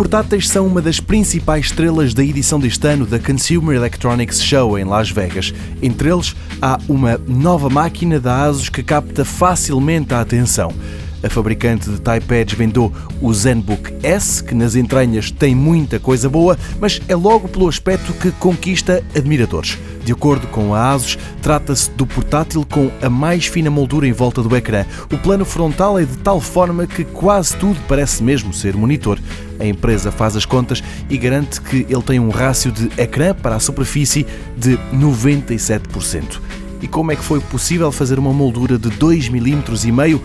portáteis são uma das principais estrelas da edição deste ano da Consumer Electronics Show em Las Vegas. Entre eles, há uma nova máquina da ASUS que capta facilmente a atenção. A fabricante de iPads vendou o ZenBook S, que nas entranhas tem muita coisa boa, mas é logo pelo aspecto que conquista admiradores. De acordo com a ASUS, trata-se do portátil com a mais fina moldura em volta do ecrã. O plano frontal é de tal forma que quase tudo parece mesmo ser monitor. A empresa faz as contas e garante que ele tem um rácio de ecrã para a superfície de 97%. E como é que foi possível fazer uma moldura de 2,5 mm,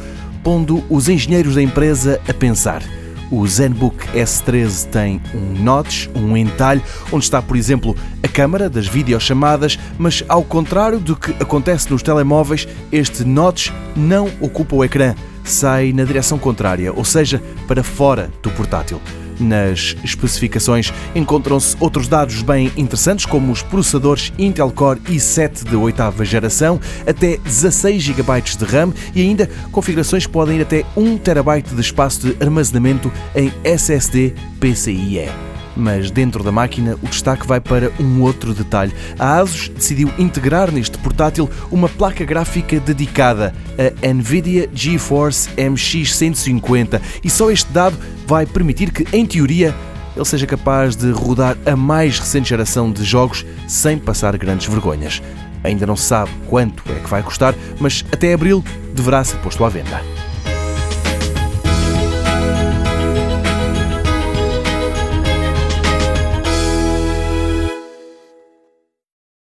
pondo os engenheiros da empresa a pensar? O ZenBook S13 tem um notch, um entalhe, onde está, por exemplo, a câmara das videochamadas, mas ao contrário do que acontece nos telemóveis, este notch não ocupa o ecrã, sai na direção contrária, ou seja, para fora do portátil. Nas especificações encontram-se outros dados bem interessantes, como os processadores Intel Core i7 de oitava geração, até 16 GB de RAM e ainda configurações que podem ir até 1 TB de espaço de armazenamento em SSD PCIe mas dentro da máquina o destaque vai para um outro detalhe. A Asus decidiu integrar neste portátil uma placa gráfica dedicada, a Nvidia GeForce MX 150, e só este dado vai permitir que, em teoria, ele seja capaz de rodar a mais recente geração de jogos sem passar grandes vergonhas. Ainda não se sabe quanto é que vai custar, mas até abril deverá ser posto à venda.